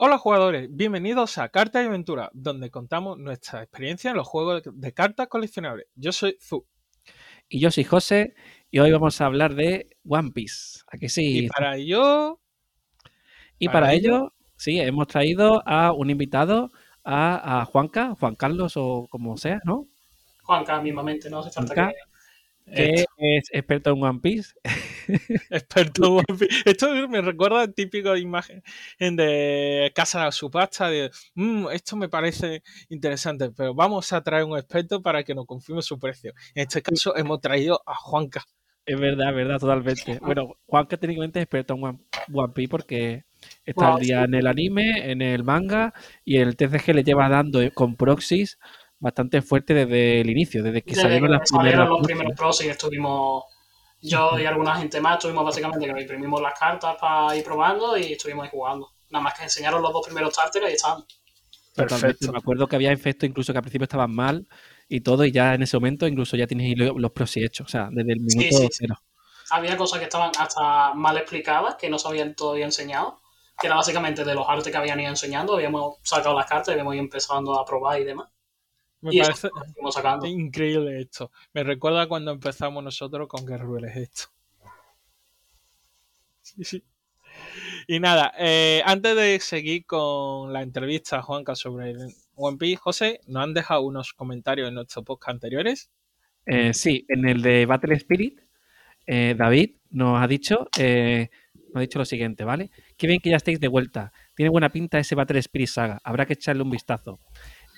Hola jugadores, bienvenidos a Cartas y Aventura, donde contamos nuestra experiencia en los juegos de cartas coleccionables. Yo soy Zu. Y yo soy José, y hoy vamos a hablar de One Piece. ¿A sí? Y para ello... Y para, ello, sí, hemos traído a un invitado, a, Juanca, Juan Carlos o como sea, ¿no? Juanca mismamente, no hace falta que que es experto en One Piece. experto en One Piece. Esto me recuerda a típico imagen de casa de subasta de mm, esto me parece interesante, pero vamos a traer un experto para que nos confirme su precio. En este caso hemos traído a Juanca. Es verdad, es verdad, totalmente. Bueno, Juanca técnicamente es experto en One, Piece porque está al día en el anime, en el manga y el TCG le lleva dando con proxies bastante fuerte desde el inicio, desde que salieron las primeras. los primeros pros y estuvimos yo y alguna gente más, estuvimos básicamente que nos imprimimos las cartas para ir probando y estuvimos ahí jugando. Nada más que enseñaron los dos primeros starters y estaban. Perfecto. Me acuerdo que había efectos incluso que al principio estaban mal y todo, y ya en ese momento incluso ya tienes los pros y hechos, o sea, desde el minuto sí, cero. Había cosas que estaban hasta mal explicadas, que no se habían todavía enseñado, que era básicamente de los artes que habían ido enseñando, habíamos sacado las cartas y habíamos ido empezando a probar y demás. Me parece increíble esto. Me recuerda cuando empezamos nosotros con Guerrueles esto. Sí, sí. Y nada, eh, antes de seguir con la entrevista a Juanca sobre One Piece, José, ¿nos han dejado unos comentarios en nuestros podcast anteriores? Eh, sí, en el de Battle Spirit, eh, David nos ha dicho, nos ha dicho lo siguiente, ¿vale? Qué bien que ya estéis de vuelta. Tiene buena pinta ese Battle Spirit Saga. Habrá que echarle un vistazo.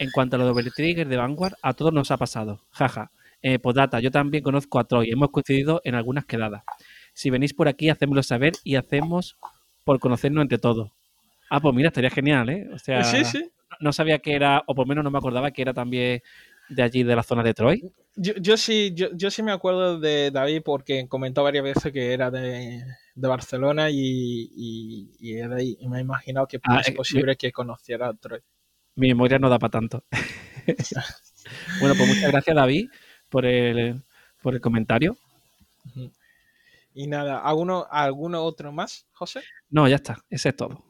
En cuanto a lo de Trigger de Vanguard, a todos nos ha pasado. Jaja. Eh, Podata, yo también conozco a Troy. Hemos coincidido en algunas quedadas. Si venís por aquí, hacémoslo saber y hacemos por conocernos entre todos. Ah, pues mira, estaría genial, ¿eh? O sea, sí, sí. no sabía que era, o por lo menos no me acordaba que era también de allí, de la zona de Troy. Yo, sí, yo, sí me acuerdo de David porque comentó varias veces que era de, Barcelona y, era ahí. Y me he imaginado que ah, es eh, posible que conociera a Troy mi memoria no da para tanto. bueno, pues muchas gracias, David, por el, por el comentario. Y nada, ¿alguno, ¿alguno otro más, José? No, ya está, ese es todo.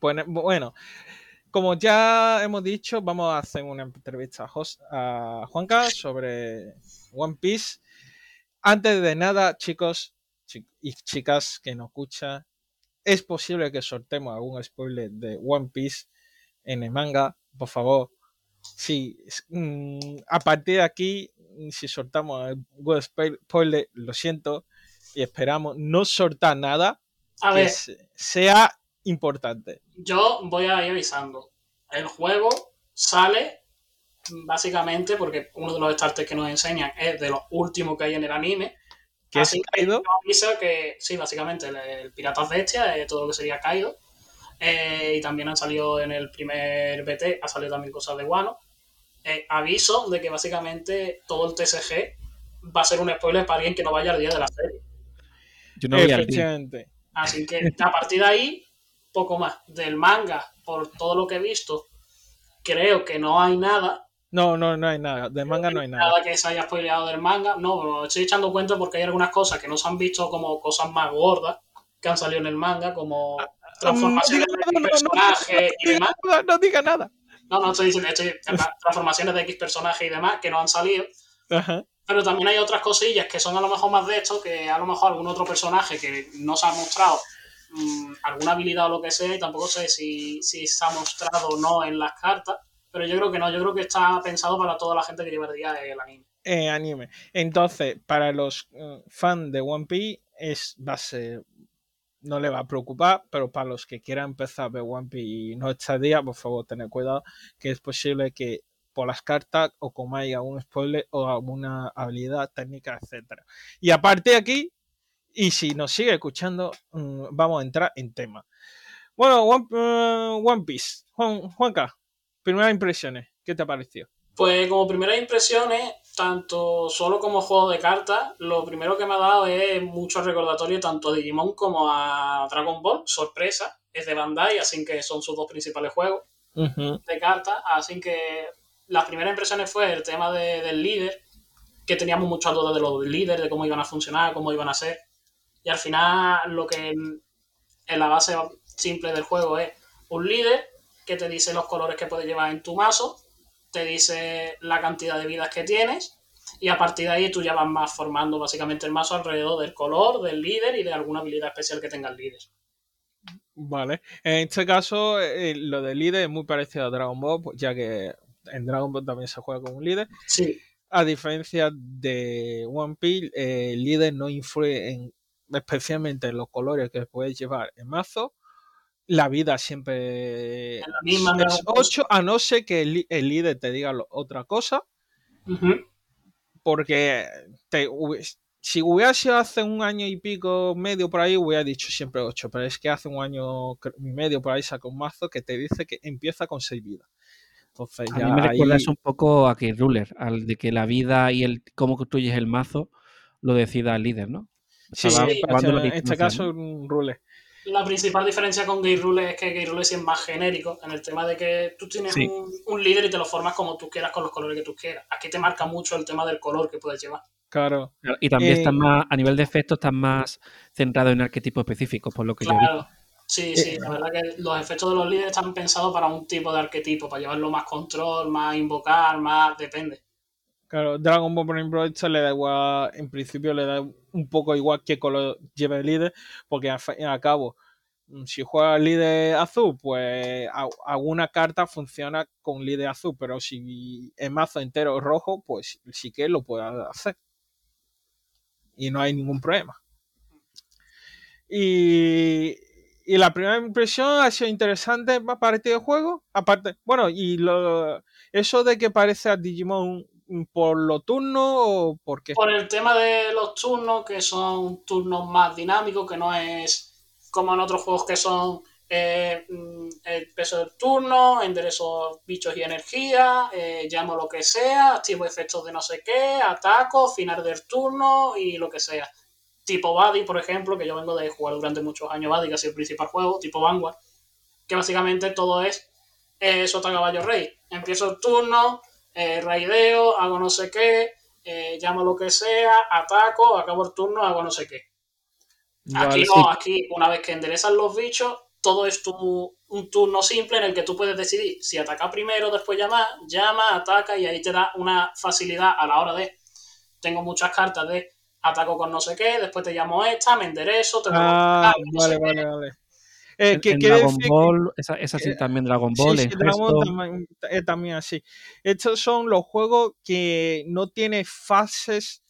Bueno, bueno, como ya hemos dicho, vamos a hacer una entrevista a, a Juanca sobre One Piece. Antes de nada, chicos y chicas que nos escuchan, es posible que sortemos algún spoiler de One Piece en el manga por favor. Sí, mm, a partir de aquí, si soltamos el web spoiler, lo siento, y esperamos no soltar nada a que ver, sea importante. Yo voy a ir avisando. El juego sale básicamente porque uno de los starters que nos enseñan es de los últimos que hay en el anime. ¿Que es Kaido? Que, sí, básicamente el, el Piratas Bestia, es todo lo que sería Kaido. Eh, y también han salido en el primer BT, ha salido también cosas de Guano. Eh, aviso de que básicamente todo el TSG va a ser un spoiler para alguien que no vaya al día de la serie. Yo no voy al día. Así que a partir de ahí, poco más. Del manga, por todo lo que he visto, creo que no hay nada. No, no, no hay nada. Del manga no hay nada. Nada que se haya spoileado del manga. No, estoy echando cuenta porque hay algunas cosas que no se han visto como cosas más gordas que han salido en el manga, como transformaciones de X personaje y demás. No, diga nada. No, no estoy diciendo, estoy, transformaciones de X personaje y demás que no han salido. Pero también hay otras cosillas que son a lo mejor más de esto, que a lo mejor algún otro personaje que no se ha mostrado mm, alguna habilidad o lo que sea, y tampoco sé si, si se ha mostrado o no en las cartas. Pero yo creo que no, yo creo que está pensado para toda la gente que llevaría el anime. Eh, anime. Entonces, para los uh, fans de One Piece, es, va a ser no le va a preocupar, pero para los que quieran empezar a ver One Piece y no está día, por favor, tened cuidado, que es posible que por las cartas o como haya un spoiler o alguna habilidad técnica, etcétera. Y aparte de aquí, y si nos sigue escuchando, mm, vamos a entrar en tema. Bueno, One, eh, Piece. Juan, Juanca, primeras impresiones, ¿qué te ha parecido? Pues como primeras impresiones, tanto solo como juego de cartas, lo primero que me ha dado es mucho recordatorio tanto a Digimon como a Dragon Ball, sorpresa, es de Bandai, así que son sus dos principales juegos de cartas, así que las primeras impresiones fue el tema del líder, que teníamos muchas dudas de los líderes, de cómo iban a funcionar, cómo iban a ser, y al final lo que en la base simple del juego es un líder que te dice los colores que puedes llevar en tu mazo, te dice la cantidad de vidas que tienes y a partir de ahí tú ya vas más formando básicamente el mazo alrededor del color, del líder y de alguna habilidad especial que tenga el líder. Vale. En este caso, eh, lo del líder es muy parecido a Dragon Ball, ya que en Dragon Ball también se juega con un líder. Sí. A diferencia de One Piece, eh, el líder no influye en, especialmente en los colores que puedes llevar en mazo. La vida siempre la misma es Dragon Ball. 8, a no ser que el, líder te diga lo- otra cosa. Porque te, si hubiera sido hace un año y pico, medio por ahí, hubiera dicho siempre 8, pero es que hace un año y medio por ahí saca un mazo que te dice que empieza con 6 vidas. Entonces A ya mí me ahí- recuerda eso un poco a que Ruler, al de que la vida y el cómo construyes el mazo lo decida el líder, ¿no? Sí, en este caso ¿no? un rule. La principal diferencia con Gay Rule es que Gay Rule sí es más genérico en el tema de que tú tienes Sí. un, un líder y te lo formas como tú quieras con los colores que tú quieras. Aquí te marca mucho el tema del color que puedes llevar. Claro. Claro, Y también Eh, están más, a nivel de efectos, están más centrados en arquetipos específicos, por lo que yo he visto. Claro. Sí, sí, la verdad que los efectos de los líderes están pensados para un tipo de arquetipo, para llevarlo más control, más invocar, más. depende. Claro, Dragon Ball, por ejemplo, esto le da igual, en principio le da un poco igual qué color lleve el líder, porque al cabo, mm, si juega el líder azul, pues alguna carta funciona con líder azul, pero si el mazo entero es rojo, pues sí que lo puede hacer. Y no hay ningún problema. Y, y la primera impresión ha sido interesante para este juego. Aparte, bueno, y lo, eso de que parece a Digimon por lo turno o por qué. Por el tema de los turnos, que son turnos más dinámicos, que no es como en otros juegos que son eh, mm, el peso del turno, enderezo bichos y energía, eh, llamo lo que sea, activo efectos de no sé qué, ataco, final del turno y lo que sea. Tipo Buddy, por ejemplo, que yo vengo de jugar durante muchos años Buddy, que ha sido el principal juego, tipo Vanguard, que básicamente todo es eh, Sota Caballo Rey. Empiezo el turno, eh, raideo, hago no sé qué, eh, llamo lo que sea, ataco, acabo el turno, hago no sé qué. Aquí no, aquí una vez que enderezas los bichos, todo es tu, un turno simple en el que tú puedes decidir si atacar primero, después llamar, llama, ataca y ahí te da una facilidad a la hora de. Tengo muchas cartas de ataco con no sé qué, después te llamo esta, me enderezo, te Ah, vale, qué. vale, vale. Eh, En, que en Dragon decir que- Ball, esa, esa sí eh, también Dragon Sí, Ball, sí, en Dragon Ball Gesto. también, así. Estos son los juegos que no tienen fases,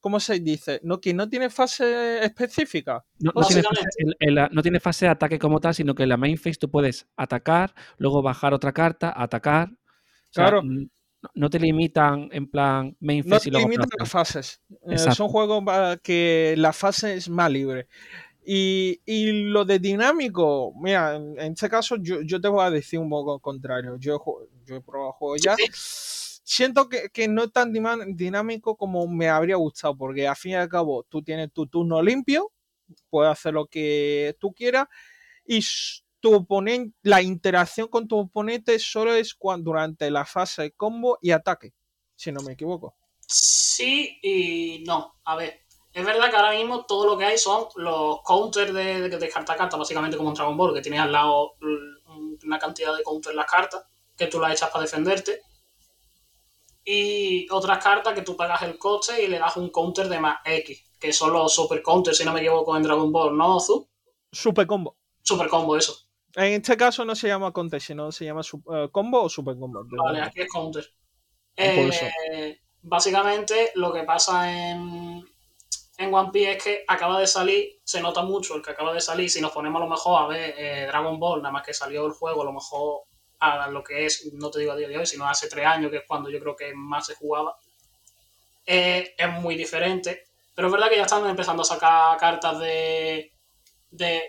¿cómo se dice? No, que no tiene fase específica. No, no tiene, fase, el- el- no tiene fase de ataque como tal, sino que en la main phase tú puedes atacar, luego bajar otra carta, atacar. O sea, Claro. no- no te limitan en plan main No phase te y luego limitan las fases. Eh, son juegos que la fase es más libre. Y, y lo de dinámico, mira, en, en este caso yo, yo te voy a decir un poco contrario. Yo, yo he probado juegos ya. Siento que, que no es tan dinámico como me habría gustado, porque al fin y al cabo tú tienes tu turno limpio, puedes hacer lo que tú quieras, y tu oponente, la interacción con tu oponente solo es cuando, durante la fase de combo y ataque, si no me equivoco. Sí y no. A ver, es verdad que ahora mismo todo lo que hay son los counters de, de, de carta a carta, básicamente como un Dragon Ball, que tienes al lado mm, una cantidad de counters en las cartas que tú las echas para defenderte. Y otras cartas que tú pagas el coste y le das un counter de más X, que son los super counters, si no me equivoco, en Dragon Ball, ¿no, Zu? Super combo. Super combo, eso. En este caso no se llama contest, sino se llama eh, combo o super combo. Vale, aquí es counter. Eh, básicamente, lo que pasa en, en One Piece es que acaba de salir, se nota mucho el que acaba de salir. Si nos ponemos a lo mejor a ver eh, Dragon Ball, nada más que salió el juego, a lo mejor a lo que es, no te digo a día de hoy, sino hace tres años, que es cuando yo creo que más se jugaba, eh, es muy diferente. Pero es verdad que ya están empezando a sacar cartas de, de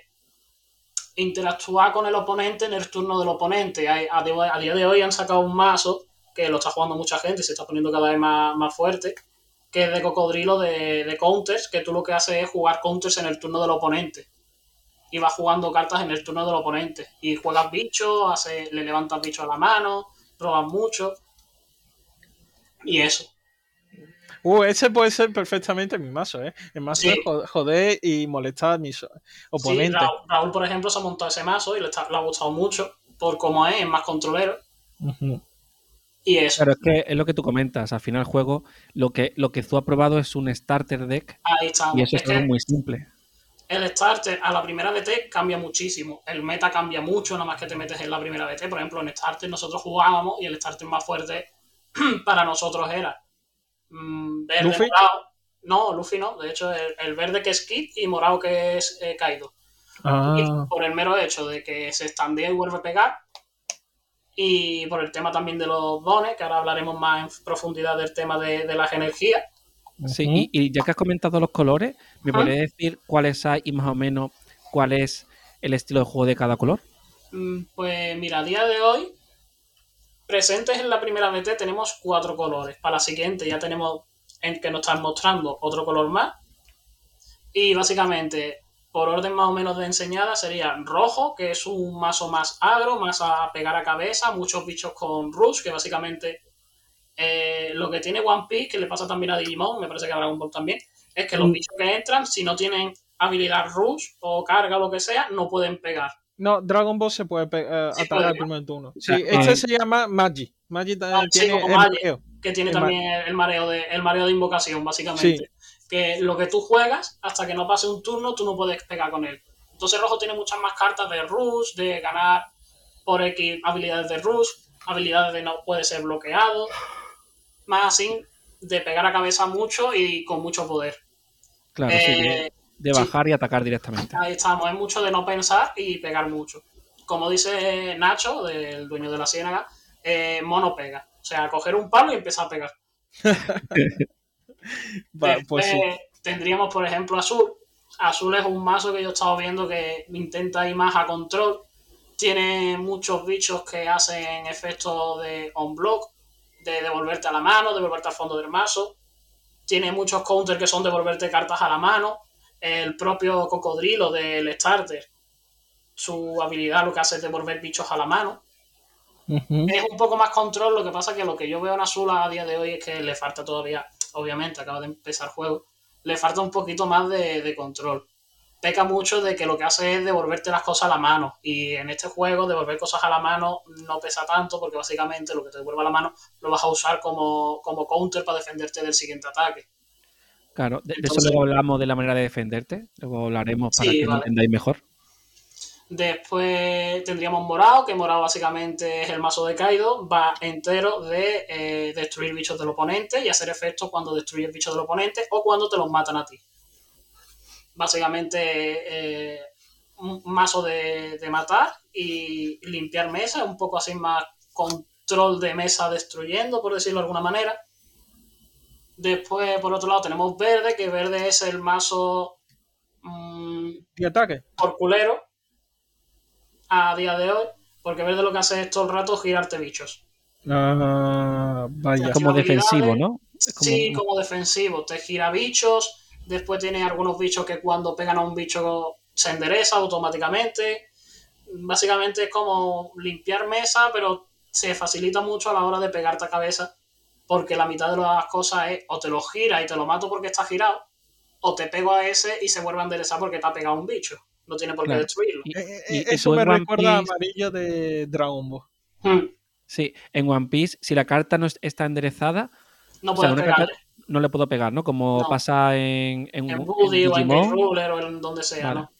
interactuar con el oponente en el turno del oponente. A, de- a día de hoy han sacado un mazo que lo está jugando mucha gente se está poniendo cada vez más, más fuerte, que es de cocodrilo de, de counters, que tú lo que haces es jugar counters en el turno del oponente. Y vas jugando cartas en el turno del oponente. Y juegas bichos, hace, le levantas bichos a la mano, robas mucho. Y eso. Uh, ese puede ser perfectamente mi mazo, ¿eh? El mazo Sí. es jo- joder y molestar a mis Sí, oponentes. Raúl, Raúl, por ejemplo, se ha montado ese mazo y le, está- le ha gustado mucho. por cómo es, es más controlero. Ujú. Y eso, Pero es que es lo que tú comentas. Al final, el juego, lo que, lo que Zu ha probado es un starter deck ahí estamos. y eso Es es que muy simple. el starter a la primera BT cambia muchísimo. El meta cambia mucho, nada más que te metes en la primera BT. Por ejemplo, en starter nosotros jugábamos y el starter más fuerte para nosotros era mm, verde, ¿Luffy? morado. No, Luffy no. De hecho, el, el verde que es Kid y morado que es eh, Kaido. Y Ah, por el mero hecho de que se estandea y vuelve a pegar. Y por el tema también de los dones, que ahora hablaremos más en profundidad del tema de, de las energías. Sí, y, y ya que has comentado los colores, ¿me Ajá. podrías decir cuáles hay y más o menos cuál es el estilo de juego de cada color? Mm, Pues mira, a día de hoy, presentes en la primera BT tenemos cuatro colores. Para la siguiente ya tenemos en que nos están mostrando otro color más. Y básicamente, por orden más o menos de enseñada, sería rojo, que es un mazo más agro, más a pegar a cabeza, muchos bichos con rush, que básicamente eh, lo que tiene One Piece, que le pasa también a Digimon, me parece que a Dragon Ball también, es que los Mm. bichos que entran, si no tienen habilidad rush o carga o lo que sea, no pueden pegar. No, Dragon Ball se puede eh, Sí, atacar al primer turno. Sí, sea, este eh, se llama Magi. Magi Ah, sí, tiene como el Magi. mareo. que tiene El también el mareo de el mareo de invocación, básicamente. Que lo que tú juegas, hasta que no pase un turno, tú no puedes pegar con él. Entonces Rojo tiene muchas más cartas de rush, de ganar por X habilidades de rush, habilidades de no puede ser bloqueado, más así de pegar a cabeza mucho y con mucho poder. Claro, sí, Eh, de, sí. bajar y atacar directamente. Ahí estamos, es mucho de no pensar y pegar mucho. Como dice Nacho, del dueño de la ciénaga, eh, mono pega. O sea, coger un palo y empezar a pegar. Va, pues Tendríamos, por ejemplo, Azul. Azul es un mazo que yo he estado viendo que intenta ir más a control. Tiene muchos bichos que hacen efectos de on-block, de devolverte a la mano, devolverte al fondo del mazo. Tiene muchos counters que son devolverte cartas a la mano. El propio cocodrilo del starter, su habilidad lo que hace es devolver bichos a la mano es un poco más control, lo que pasa que lo que yo veo en Azul a día de hoy es que le falta todavía, obviamente, acaba de empezar el juego, le falta un poquito más de, de control. Peca mucho de que lo que hace es devolverte las cosas a la mano. Y en este juego, devolver cosas a la mano no pesa tanto, porque básicamente lo que te devuelve a la mano lo vas a usar como, como counter para defenderte del siguiente ataque. Claro, de, Entonces- eso luego hablamos de la manera de defenderte. Luego hablaremos para Sí, que lo entendáis mejor. Después tendríamos Morado, que Morado básicamente es el mazo de Kaido, va entero de eh, destruir bichos del oponente y hacer efectos cuando destruyes bichos del oponente o cuando te los matan a ti. Básicamente eh, un mazo de, de matar y limpiar mesa, un poco así más control de mesa destruyendo, por decirlo de alguna manera. Después, por otro lado, tenemos Verde, que Verde es el mazo mm, ¿Y ataque? por culero a día de hoy, porque Verde lo que hace es todo el rato girarte bichos. Ah, vaya. Ya. Como defensivo, ¿no? Como- Sí, como defensivo, te gira bichos, después tiene algunos bichos que cuando pegan a un bicho se endereza automáticamente. Básicamente es como limpiar mesa, pero se facilita mucho a la hora de pegarte a cabeza, porque la mitad de las cosas es o te lo gira y te lo mato porque está girado, o te pego a ese y se vuelve a enderezar porque te ha pegado un bicho. No tiene por qué Claro. destruirlo. Y- Eh, eh, y eso me recuerda a amarillo de Dragon Ball. Hmm, Sí, en One Piece, si la carta no es- está enderezada, No o sea, puedes una pegarle. carta no le puedo pegar, ¿no? Como No. pasa en, en, En en Woody o en. Ruler o en donde sea, Vale. ¿no?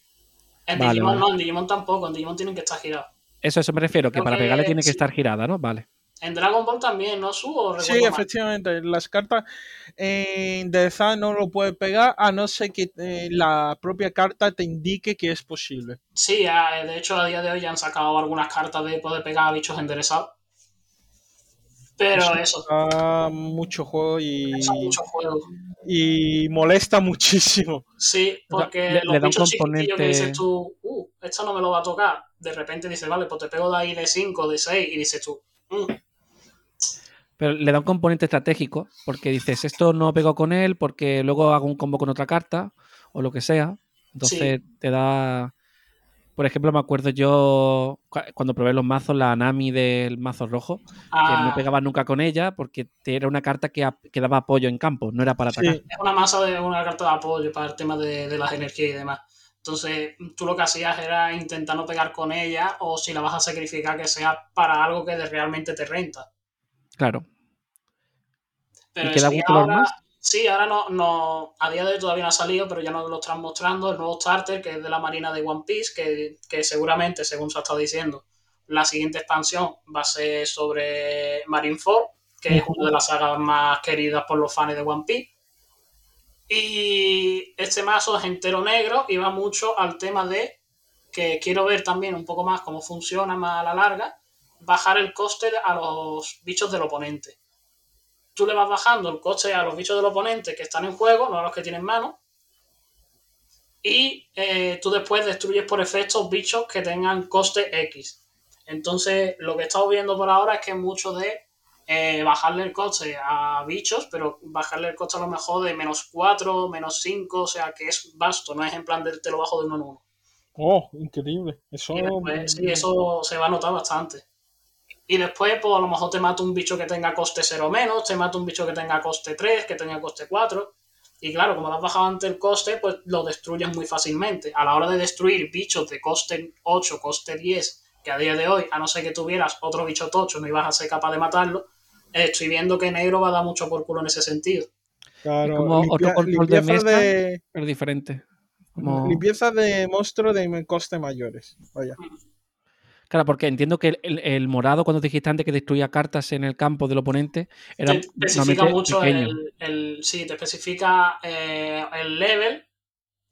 En Vale, Digimon vale. no, en Digimon tampoco, en Digimon tienen que estar girados. Eso, eso me refiero, que Creo para que pegarle tiene que sí. estar girada, ¿no? Vale. En Dragon Ball también, ¿no? Subo, Sí, mal. efectivamente, las cartas eh, de Zan no lo puede pegar a no ser que eh, la propia carta te indique que es posible. Sí, a- de hecho, a día de hoy ya han sacado algunas cartas de poder pegar a bichos enderezados. Pero eso, Ah, mucho juego y, son muchos juegos. y molesta muchísimo. Sí, porque Le- los le da un bichos chiquitillos que dices tú, uh, esto no me lo va a tocar. De repente dices, vale, pues te pego de ahí de 5, de 6, y dices tú, mm, Pero le da un componente estratégico, porque dices, esto no pego con él, porque luego hago un combo con otra carta, o lo que sea. Entonces te da. Por ejemplo, me acuerdo yo cu- cuando probé los mazos, la Nami del mazo rojo, que ah, no pegaba nunca con ella, porque era una carta que, daba apoyo en campo, no era para Sí. atacar. es una masa de una carta de apoyo para el tema de, de las energías y demás. Entonces, tú lo que hacías era intentar no pegar con ella o si la vas a sacrificar que sea para algo que realmente te renta. Claro. Pero ¿Y queda algún color ahora, más? sí, ahora no, no, a día de hoy todavía no ha salido, pero ya nos lo están mostrando el nuevo starter que es de la Marina de One Piece, que, que seguramente, según se ha estado diciendo, la siguiente expansión va a ser sobre Marineford, que es una de las sagas más queridas por los fans de One Piece. Y este mazo es entero negro y va mucho al tema de que quiero ver también un poco más cómo funciona más a la larga, bajar el coste a los bichos del oponente. Tú le vas bajando el coste a los bichos del oponente que están en juego, no a los que tienen mano, y eh, tú después destruyes por efectos bichos que tengan coste X. Entonces, lo que he estado viendo por ahora es que es mucho de eh, bajarle el coste a bichos, pero bajarle el coste a lo mejor de menos 4, menos 5, o sea que es vasto, no es en plan de te lo bajo de uno en uno. Oh, increíble. Eso, después, sí, eso se va a notar bastante. Y después, pues a lo mejor te mata un bicho que tenga coste 0 o menos, te mata un bicho que tenga coste 3, que tenga coste 4. Y claro, como lo has bajado ante el coste, pues lo destruyes muy fácilmente. A la hora de destruir bichos de coste 8, coste 10, que a día de hoy, a no ser que tuvieras otro bicho tocho, no ibas a ser capaz de matarlo, eh, estoy viendo que negro va a dar mucho por culo en ese sentido. claro, como otro control de mesa. de, Pero diferente. Como- limpieza de monstruo de coste mayores. Vaya. Claro, porque entiendo que el, el- el morado, cuando dijiste antes que destruía cartas en el campo del oponente, era te especifica mucho pequeño. el- Sí, te especifica eh, el level.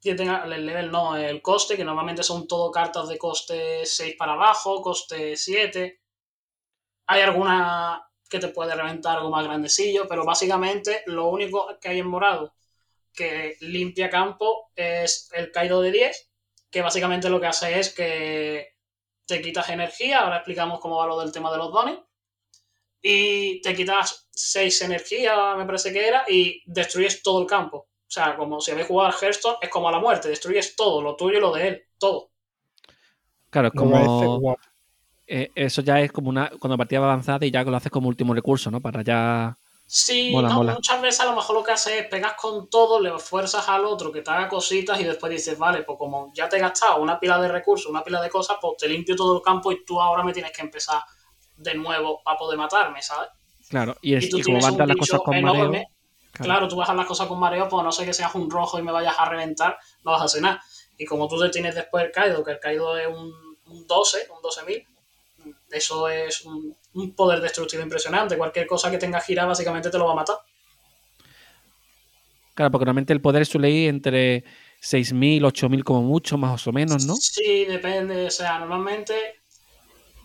Que tenga, el level no, el coste, que normalmente son todo cartas de coste 6 para abajo, coste 7. Hay alguna que te puede reventar algo más grandecillo, pero básicamente lo único que hay en morado que limpia campo es el Kaido de 10, que básicamente lo que hace es que te quitas energía, ahora explicamos cómo va lo del tema de los dones, y te quitas 6 energía, me parece que era, y destruyes todo el campo. O sea, como si habéis jugado al Hearthstone, es como a la muerte, destruyes todo, lo tuyo y lo de él, todo. Claro, es como. eh, eso ya es como una. Cuando partida va avanzada y ya lo haces como último recurso, ¿no? Para ya. Sí, Mola, no, mola. muchas veces a lo mejor lo que haces es pegas con todo, le fuerzas al otro que te haga cositas y después dices, vale, pues como ya te he gastado una pila de recursos, una pila de cosas, pues te limpio todo el campo y tú ahora me tienes que empezar de nuevo para poder matarme, ¿sabes? Claro. Y, es, Y tú y como las cosas con mareo. enorme, claro. Claro, tú bajas las cosas con mareo, pues a no sé que seas un rojo y me vayas a reventar, no vas a hacer nada. Y como tú te tienes después el Kaido, que el Kaido es un, un 12, un 12.000, eso es un, un poder destructivo impresionante. Cualquier cosa que tenga gira básicamente te lo va a matar. Claro, porque normalmente el poder suele ir entre 6.000, 8.000 como mucho, más o menos, ¿no? Sí, depende. O sea, normalmente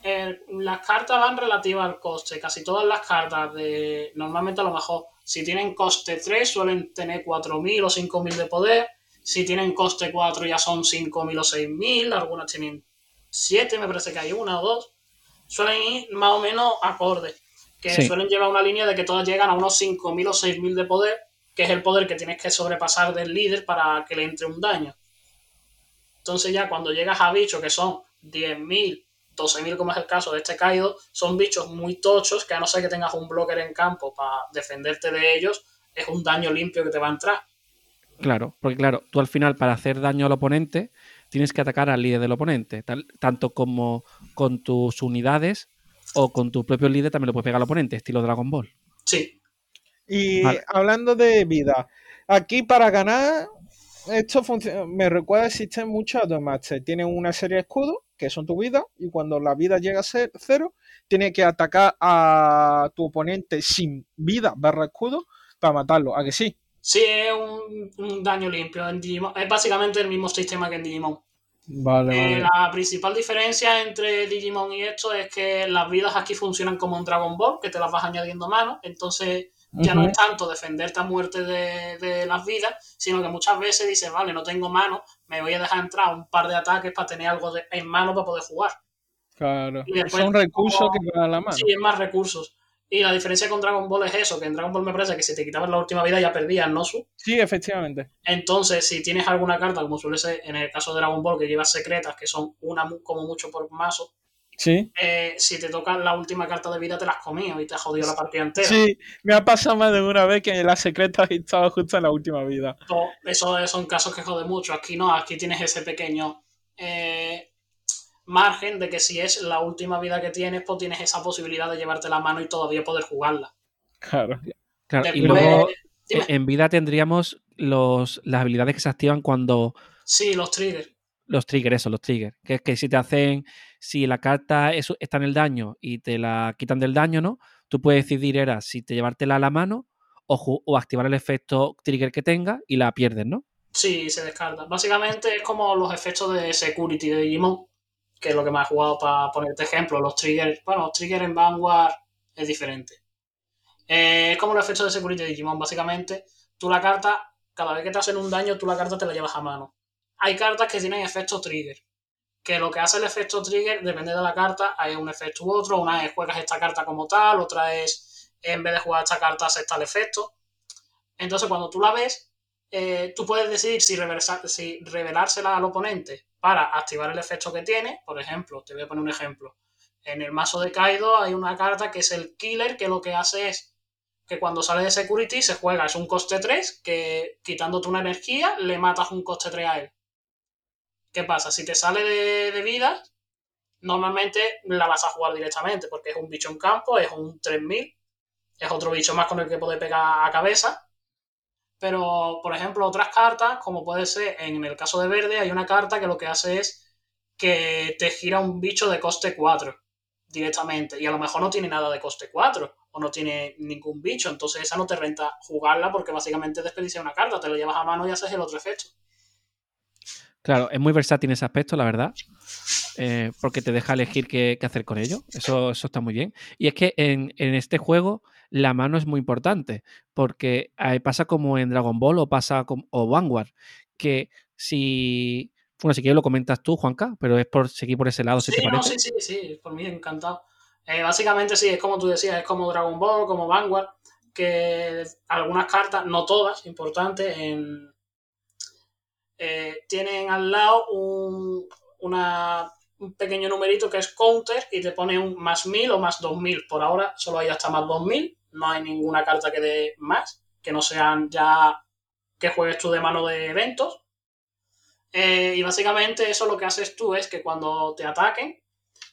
eh, las cartas van relativas al coste. Casi todas las cartas de. Normalmente a lo mejor, si tienen coste 3, suelen tener 4.000 o 5.000 de poder. Si tienen coste 4, ya son 5.000 o 6.000. Algunas tienen 7, me parece que hay una o dos. Suelen ir más o menos acorde. Que Sí. suelen llevar una línea de que todas llegan a unos 5.000 o 6.000 de poder, que es el poder que tienes que sobrepasar del líder para que le entre un daño. Entonces ya cuando llegas a bichos que son 10.000, 12.000 como es el caso de este Kaido, son bichos muy tochos que a no ser que tengas un blocker en campo para defenderte de ellos, es un daño limpio que te va a entrar. Claro, porque claro, tú al final para hacer daño al oponente tienes que atacar al líder del oponente, tal- tanto como con tus unidades o con tu propio líder también lo puedes pegar al oponente, estilo Dragon Ball. Sí, Y Vale. hablando de vida, aquí para ganar, esto funciona, me recuerda existen muchos Master. Tienen una serie de escudos, que son tu vida, y cuando la vida llega a ser cero, tienes que atacar a tu oponente sin vida barra escudo para matarlo. ¿A que sí? sí es un, un daño limpio en Digimon. Es básicamente el mismo sistema que en Digimon. Vale, Eh, la principal diferencia entre Digimon y esto es que las vidas aquí funcionan como en Dragon Ball, que te las vas añadiendo a mano, entonces ya no es tanto defenderte a muerte de, de las vidas, sino que muchas veces dices, vale, no tengo mano, me voy a dejar entrar un par de ataques para tener algo de- en mano para poder jugar. Claro. Y después Son recursos como- que te dan la mano. Sí, es más recursos. Y la diferencia con Dragon Ball es eso, que en Dragon Ball me parece que si te quitabas la última vida ya perdías, ¿no? Su? Sí, efectivamente. Entonces, si tienes alguna carta, como suele ser en el caso de Dragon Ball, que llevas secretas, que son una como mucho por mazo, Sí. eh, si te toca la última carta de vida te la has comido y te has jodido la partida entera. Sí, me ha pasado más de una vez que la secreta he estado justo en la última vida. Pues Eso son casos que jode mucho. Aquí no, aquí tienes ese pequeño eh, margen de que si es la última vida que tienes, pues tienes esa posibilidad de llevarte la mano y todavía poder jugarla. Claro. Claro, y luego dime. en vida tendríamos los, las habilidades que se activan cuando Sí, los triggers. los triggers, eso, los triggers. Que es que si te hacen, si la carta es- está en el daño y te la quitan del daño, ¿no? Tú puedes decidir era si te llevártela a la mano o, o activar el efecto trigger que tenga y la pierdes, ¿no? Sí, se descarta. Básicamente es como los efectos de security de Digimon, que es lo que me ha jugado para ponerte ejemplo. Los triggers, bueno, los triggers en Vanguard es diferente. Eh, es como los efectos de security de Digimon. Básicamente, tú la carta, cada vez que te hacen un daño, tú la carta te la llevas a mano. Hay cartas que tienen efecto trigger. Que lo que hace el efecto trigger depende de la carta. Hay un efecto u otro. Una es juegas esta carta como tal, otra es en vez de jugar esta carta haces tal efecto. Entonces, cuando tú la ves, eh, tú puedes decidir si, reversa- si revelársela al oponente para activar el efecto que tiene. Por ejemplo, te voy a poner un ejemplo. En el mazo de Kaido hay una carta que es el Killer, que lo que hace es que cuando sale de Security se juega, es un coste 3, que quitándote una energía le matas un coste 3 a él. ¿Qué pasa? Si te sale de, de vida, normalmente la vas a jugar directamente, porque es un bicho en campo, es un 3000, es otro bicho más con el que puede pegar a cabeza. Pero, por ejemplo, otras cartas, como puede ser en el caso de verde, hay una carta que lo que hace es que te gira un bicho de coste 4 directamente. Y a lo mejor no tiene nada de coste 4 o no tiene ningún bicho. Entonces esa no te renta jugarla porque básicamente desperdicia una carta, te lo llevas a mano y haces el otro efecto. Claro, es muy versátil en ese aspecto, la verdad. eh, porque te deja elegir qué, qué hacer con ello. Eso, eso está muy bien. Y es que en, en este juego la mano es muy importante. Porque eh, pasa como en Dragon Ball o pasa como, o Vanguard. Que si. Bueno, si quieres lo comentas tú, Juanca, pero es por seguir por ese lado, si Sí, te no, parece. sí, sí, sí, por mí encantado. Eh, básicamente sí, es como tú decías, es como Dragon Ball, como Vanguard, que algunas cartas, no todas, importantes, en, eh, tienen al lado un, un pequeño numerito que es counter y te pone un más 1000 o más 2000. Por ahora solo hay hasta más 2000, no hay ninguna carta que dé más, que no sean ya que juegues tú de mano de eventos. Eh, y básicamente eso lo que haces tú es que cuando te ataquen,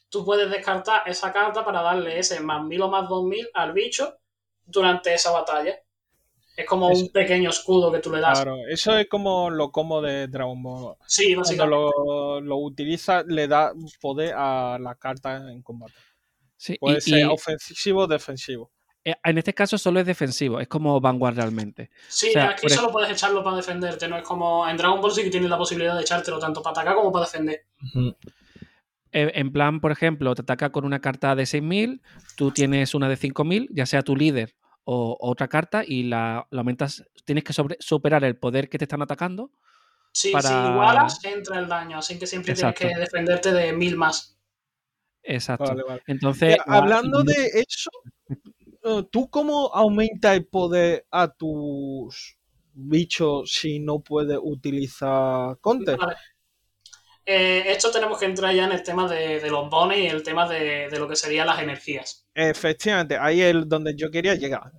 tú puedes descartar esa carta para darle ese más 1000 o más 2000 al bicho durante esa batalla. Es como un pequeño escudo que tú le das. Claro, eso es como lo como de Dragon Ball. Sí, Cuando básicamente. lo, lo utiliza, le da poder a la carta en combate. Sí, y- Puede ser y, ofensivo o defensivo. eh, en este caso solo es defensivo, es como Vanguard realmente. Sí, o sea, aquí por ej- solo puedes echarlo para defenderte, no es como en Dragon Ball sí que tienes la posibilidad de echártelo tanto para atacar como para defender. Eh, En plan, por ejemplo, te ataca con una carta de 6.000, tú tienes una de 5.000, ya sea tu líder o o otra carta, y la, la aumentas. Tienes que sobre- superar el poder que te están atacando. Sí, Para- si igualas, entra el daño, así que siempre Exacto. tienes que defenderte de mil más. Exacto. Vale, vale. Entonces, hablando de eso, eh, ¿tú cómo aumentas el poder a tus bichos si no puedes utilizar counter? Vale. Eh, esto tenemos que entrar ya en el tema de, de los bones y el tema de, de lo que serían las energías. Efectivamente, ahí es donde yo quería llegar.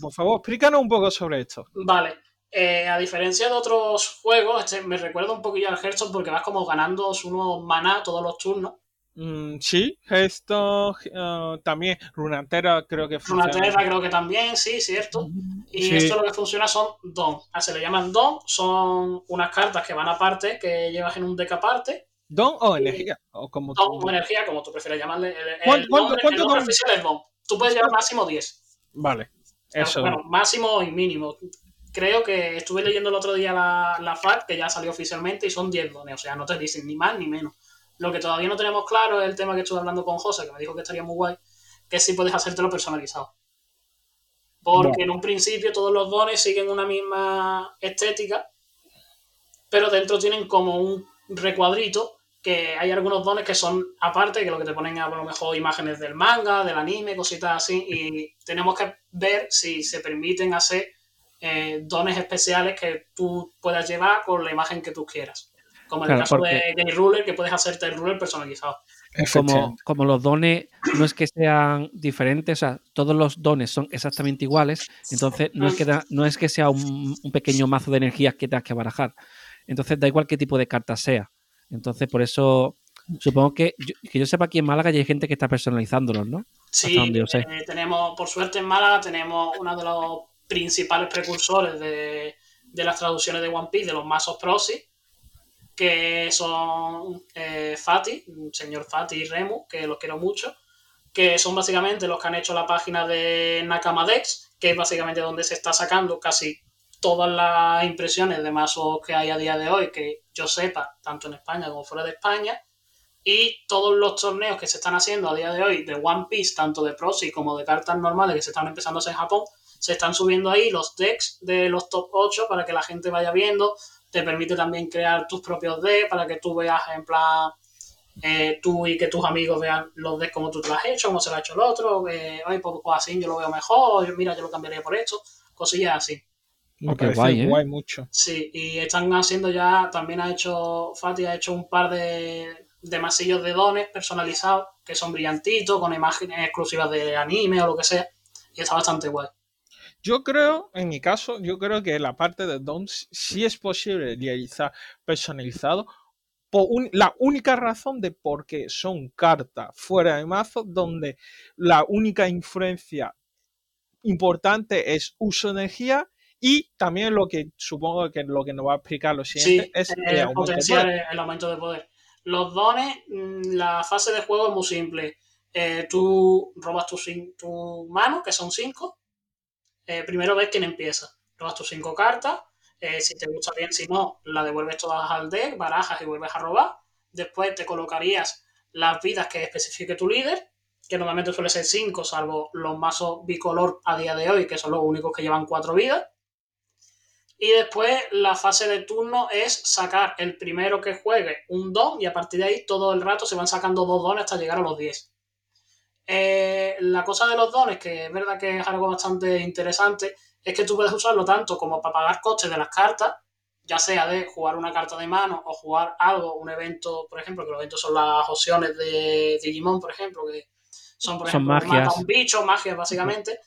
Por favor, explícanos un poco sobre esto. Vale. Eh, a diferencia de otros juegos, este me recuerda un poquillo al Hearthstone porque vas como ganando unos maná todos los turnos. Mm, sí, esto eh, también, Runatera creo que funciona. Runaterra creo que también, sí, cierto. Y Sí. esto lo que funciona son DOM. Ah, se le llaman DOM, son unas cartas que van aparte, que llevas en un deck aparte. Don o energía, o como tú- o energía, como tú prefieras llamarle. El, el ¿Cuánto- nombre, cuánto el es DOM. Tú puedes llevar máximo 10. Vale, eso. Bueno, máximo y mínimo. Creo que estuve leyendo el otro día la, la FAQ, que ya salió oficialmente, y son 10 dones. O sea, no te dicen ni más ni menos. Lo que todavía no tenemos claro es el tema que estuve hablando con José, que me dijo que estaría muy guay, que si puedes hacértelo personalizado. Porque en un principio todos los dones siguen una misma estética, pero dentro tienen como un recuadrito que hay algunos dones que son aparte, que lo que te ponen a lo mejor imágenes del manga, del anime, cositas así, y tenemos que ver si se permiten hacer eh, dones especiales que tú puedas llevar con la imagen que tú quieras. Como en Claro, el caso porque- de Game Ruler, que puedes hacerte el ruler personalizado. como, como los dones no es que sean diferentes, o sea, todos los dones son exactamente iguales, entonces no es que, da- no es que sea un, un pequeño mazo de energías que tengas que barajar. Entonces da igual qué tipo de carta sea. Entonces, por eso, supongo que yo, que yo sepa aquí en Málaga ya hay gente que está personalizándolos, ¿no? Sí, Hasta donde yo sé. eh, tenemos, por suerte en Málaga, tenemos uno de los principales precursores de, de las traducciones de One Piece, de los mazos proxy, que son eh, Fati, señor Fati y Remu, que los quiero mucho, que son básicamente los que han hecho la página de Nakamadex, que es básicamente donde se está sacando casi todas las impresiones de mazos que hay a día de hoy, que yo sepa, tanto en España como fuera de España, y todos los torneos que se están haciendo a día de hoy de One Piece, tanto de Proxy como de cartas normales que se están empezando a hacer en Japón, se están subiendo ahí los decks de los top 8 para que la gente vaya viendo. Te permite también crear tus propios decks para que tú veas en plan, eh, tú y que tus amigos vean los decks como tú te lo has hecho, como se lo ha hecho el otro. Eh, Oye, pues, pues así yo lo veo mejor, yo- mira, yo lo cambiaría por esto, cosillas así. Me guay, guay, ¿eh? mucho. Sí, y están haciendo ya, también ha hecho, Fati ha hecho un par de, de masillos de dones personalizados que son brillantitos, con imágenes exclusivas de anime o lo que sea, y está bastante guay. Yo creo, en mi caso, yo creo que la parte de Dons sí es posible realizar personalizado. Por un- la única razón de por qué son cartas fuera de mazo, donde la única influencia importante es uso de energía y también lo que supongo que lo que nos va a explicar lo siguiente Sí, es eh, el aumento de potenciar poder. el, aumento de poder. Los dones, mm, la fase de juego es muy simple. Eh, tú robas tu, cin- tu mano, que son cinco. Eh, primero ves quién empieza. Robas tus cinco cartas. eh, si te gusta bien, si no, la devuelves todas al deck, barajas y vuelves a robar. Después te colocarías las vidas que especifique tu líder, que normalmente suele ser cinco, salvo los mazos bicolor a día de hoy, que son los únicos que llevan cuatro vidas. Y después la fase de turno es sacar el primero que juegue un don y a partir de ahí todo el rato se van sacando dos dones hasta llegar a los 10. Eh, la cosa de los dones, que es verdad que es algo bastante interesante, es que tú puedes usarlo tanto como para pagar costes de las cartas, ya sea de jugar una carta de mano o jugar algo, un evento, por ejemplo, que los eventos son las opciones de Digimon, por ejemplo, que son, por Son ejemplo, magias. un bicho, magias básicamente.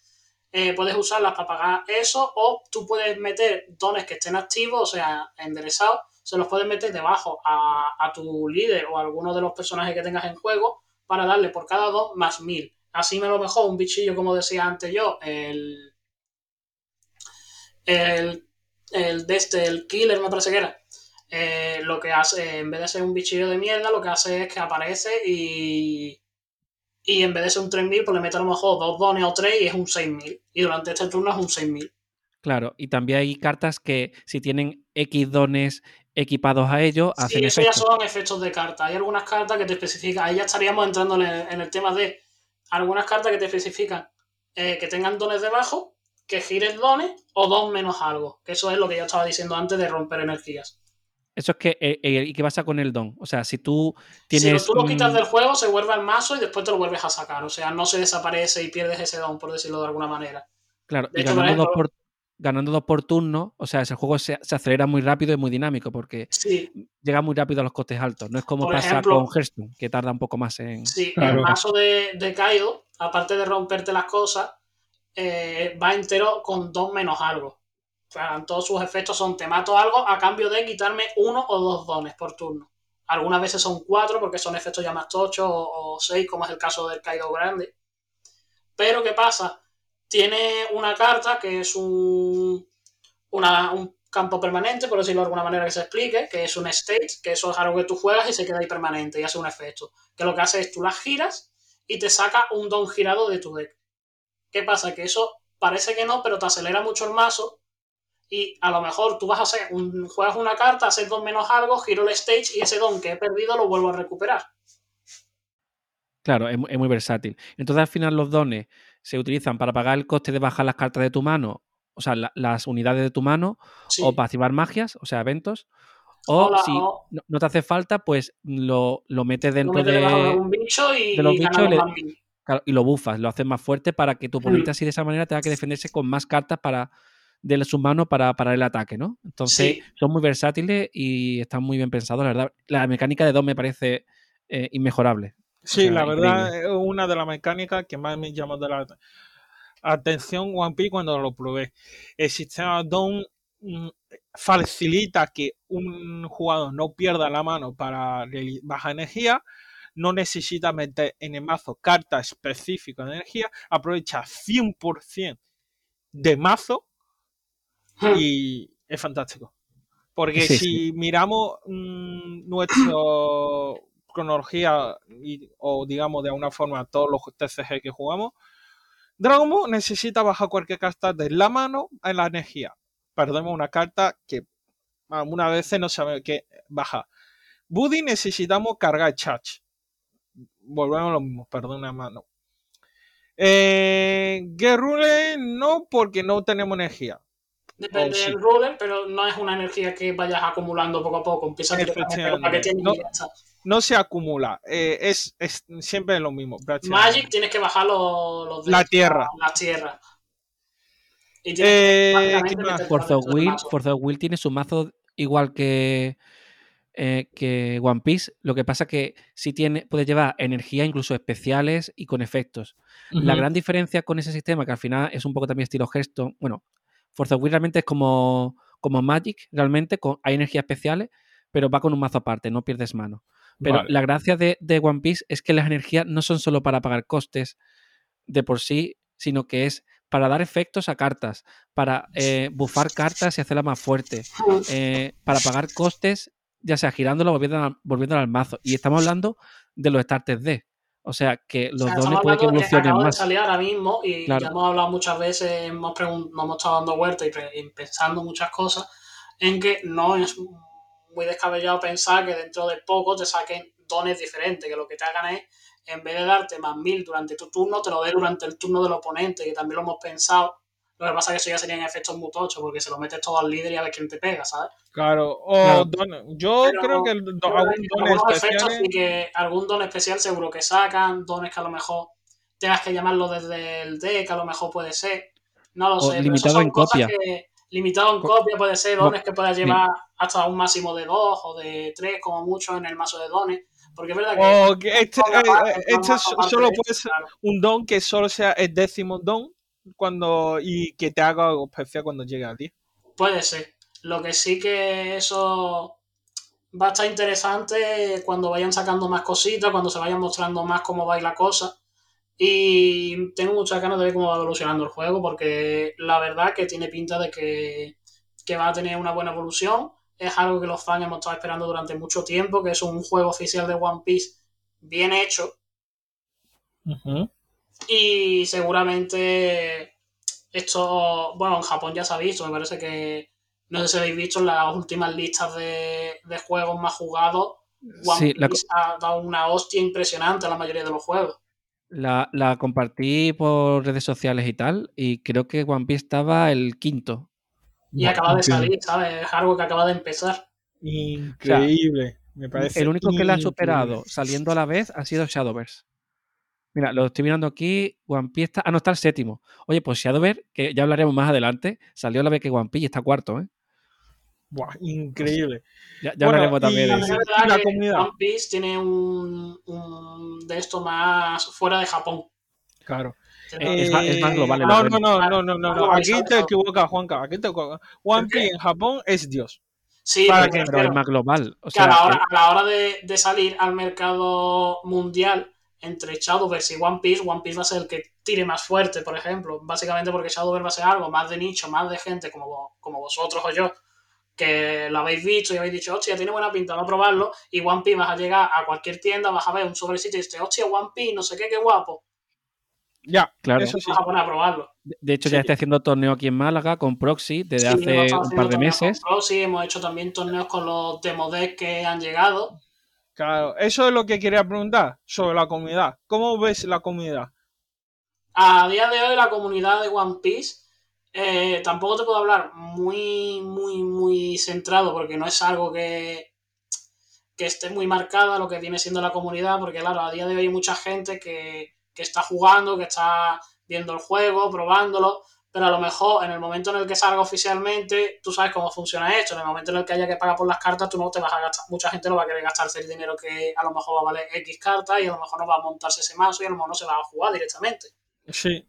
Eh, puedes usarlas para pagar eso o tú puedes meter dones que estén activos, o sea, enderezados, se los puedes meter debajo a, a tu líder o a alguno de los personajes que tengas en juego para darle por cada don más mil. Así me lo mejor un bichillo, como decía antes yo, el, el, el de este, el killer me parece que era, eh, lo que hace, en vez de ser un bichillo de mierda, lo que hace es que aparece y, y en vez de ser un 3000, pues le mete a lo mejor dos dones o tres y es un 6000. Y durante este turno es un 6000. Claro, y también hay cartas que si tienen X dones equipados a ellos, Sí, hacen eso ya efecto. son efectos de carta. Hay algunas cartas que te especifican, ahí ya estaríamos entrando en el, en el tema de algunas cartas que te especifican eh, que tengan dones debajo, que gires dones o dos menos algo. Que eso es lo que yo estaba diciendo antes de romper energías. Eso es que, eh, eh, ¿y qué pasa con el don? O sea, si tú Si tienes... tú lo quitas del juego, se vuelve al mazo y después te lo vuelves a sacar. O sea, no se desaparece y pierdes ese don, por decirlo de alguna manera. Claro, De y hecho, por dos ejemplo- por, ganando dos por turno, o sea, ese juego se, se acelera muy rápido y muy dinámico porque Sí, llega muy rápido a los costes altos. No es como Por pasa ejemplo- con Hearthstone, que tarda un poco más en... Sí, Claro. el mazo de, de Kaido, aparte de romperte las cosas, eh, va entero con dos menos algo. O sea, todos sus efectos son te mato algo a cambio de quitarme uno o dos dones por turno. Algunas veces son cuatro porque son efectos ya más tochos o, o seis, como es el caso del Kaido grande. Pero ¿qué pasa? Tiene una carta que es un, un campo permanente, por decirlo de alguna manera que se explique, que es un state, que eso es algo que tú juegas y se queda ahí permanente y hace un efecto. Que lo que hace es tú las giras y te saca un don girado de tu deck. ¿Qué pasa? Que eso parece que no, pero te acelera mucho el mazo y a lo mejor tú vas a hacer juegas una carta, haces dos menos algo, giro el stage y ese don que he perdido lo vuelvo a recuperar. Claro, es, es muy versátil. Entonces, al final, los dones se utilizan para pagar el coste de bajar las cartas de tu mano, o sea, la- las unidades de tu mano, Sí. o para activar magias, o sea, eventos. O Hola, si o- no, te hace falta, pues lo, lo metes Lo dentro metes de de, un bicho y, de los bichos y le- más mil. claro, y lo bufas, lo haces más fuerte para que tu oponente Mm. así de esa manera tenga que defenderse con más cartas para de sus manos para parar el ataque, ¿no? Entonces, Sí. son muy versátiles y están muy bien pensados, la verdad. La mecánica de dos me parece eh, inmejorable. Sí, O sea, la verdad increíble. es una de las mecánicas que más me llamó de la atención One Piece cuando lo probé. El sistema Dawn mm, facilita que un jugador no pierda la mano para baja energía, no necesita meter en el mazo cartas específicas de energía, aprovecha 100% de mazo Hmm. y es fantástico. Porque Sí, si miramos mm, nuestra cronología y- o digamos de alguna forma todos los TCG que jugamos, Dragon Ball necesita bajar cualquier carta de la mano a la energía. Perdemos una carta que algunas veces no sabe qué baja. Buddy necesitamos cargar charge. Volvemos a lo mismo, perdón una mano. Eh, Gerule no, porque no tenemos energía. Depende Oh, sí. del ruler, pero no es una energía que vayas acumulando poco a poco. Empieza directamente con la que tienes No. y ya está. No se acumula. eh, es, es siempre lo mismo. Magic tienes que bajar los, los La tierra. Y tienes Eh, del Will, Will tiene su mazo igual que, eh, que One Piece. Lo que pasa que sí tiene, puede llevar energía, incluso especiales y con efectos. La gran diferencia con ese sistema, que al final es un poco también estilo gesto, bueno, of Will realmente es como, como Magic, realmente con, hay energías especiales, pero va con un mazo aparte, no pierdes mano. Pero Vale. la gracia de, de One Piece es que las energías no son solo para pagar costes de por sí, sino que es para dar efectos a cartas, para eh, bufar cartas y hacerlas más fuertes, eh, para pagar costes, ya sea girándolo o volviéndolo al mazo. Y estamos hablando de los starters D. O sea que O los sea, dones estamos puede que de que evolucionen acaba de más. salir ahora mismo y Claro. ya hemos hablado muchas veces, hemos nos hemos estado dando vueltas y, y pensando muchas cosas en que no es muy descabellado pensar que dentro de poco te saquen dones diferentes, que lo que te hagan es, en vez de darte más mil durante tu turno, te lo dé durante el turno del oponente, que también lo hemos pensado. Lo que pasa es que eso ya serían efectos muy tochos, porque se lo metes todo al líder y a ver quién te pega, ¿sabes? Claro, o don- yo Pero- creo que el do- Pero algún hay don algunos efectos especiales. sí que algún don especial seguro que sacan, dones que a lo mejor tengas que llamarlo desde el deck, a lo mejor puede ser. No lo O sé, pero limitado en cosas copia. que- limitado en Co- copia puede ser, dones que puedas llevar hasta un máximo de dos o de tres, como mucho en el mazo de dones. Porque es verdad que. O que este, eh, parte, eh, este solo de puede ser claro. un don que solo sea el décimo don cuando y que te haga algo especial cuando llegue a ti. Puede ser. Lo que sí que eso va a estar interesante cuando vayan sacando más cositas, cuando se vayan mostrando más cómo va la cosa. Y tengo muchas ganas de ver cómo va evolucionando el juego, porque la verdad que tiene pinta de que, que va a tener una buena evolución. Es algo que los fans hemos estado esperando durante mucho tiempo, que es un juego oficial de One Piece bien hecho. Y seguramente esto, bueno, en Japón ya se ha visto, me parece que, no sé si habéis visto en las últimas listas de, de juegos más jugados, One Sí, la, Piece ha dado una hostia impresionante a la mayoría de los juegos. La- la compartí por redes sociales y tal, y creo que One Piece estaba el quinto. Y acaba de salir, ¿sabes? Es algo que acaba de empezar. Increíble. me parece. El único que la ha superado saliendo a la vez ha sido Shadowverse. Mira, lo estoy mirando aquí. One Piece está. Ah, no, está el séptimo. Oye, pues Shadowverse, que ya hablaremos más adelante, salió a la vez que One Piece y está cuarto, ¿eh? Buah, increíble. Ya, ya Bueno, hablaremos también y- eso. la comunidad. One Piece tiene un, un de esto más fuera de Japón. Claro. Es más- es más global no, no, no, no, no, no, Aquí te equivocas, Juanca. Aquí te equivocas. One. Piece en Japón es Dios. Sí, Para pero, que- Pero es más global. O que a sea, la hora, a la hora de, de salir al mercado mundial entre Shadowverse y One Piece, One Piece va a ser el que tire más fuerte, por ejemplo. Básicamente porque Shadowverse va a ser algo más de nicho, más de gente como, como vosotros o yo, que lo habéis visto y habéis dicho, hostia, tiene buena pinta, va a probarlo. Y One Piece vas a llegar a cualquier tienda, vas a ver un sobrecito y dices, hostia, One Piece, no sé qué, qué guapo. Ya, Claro. eso sí. Vas a poner a probarlo. de hecho, sí. ya está haciendo torneo aquí en Málaga con Proxy desde Sí, hace un par de con meses. Proxy, hemos hecho también torneos con los demo decks que han llegado. Claro, eso es lo que quería preguntar sobre la comunidad. ¿Cómo ves la comunidad? A día de hoy la comunidad de One Piece eh, tampoco te puedo hablar muy, muy, muy centrado porque no es algo que, que esté muy marcada lo que viene siendo la comunidad, porque claro, a día de hoy hay mucha gente que, que está jugando, que está viendo el juego, probándolo, pero a lo mejor en el momento en el que salga oficialmente, tú sabes cómo funciona esto. En el momento en el que haya que pagar por las cartas, tú no te vas a gastar, mucha gente no va a querer gastarse el dinero que a lo mejor va a valer X cartas y a lo mejor no va a montarse ese mazo y a lo mejor no se va a jugar directamente. Sí.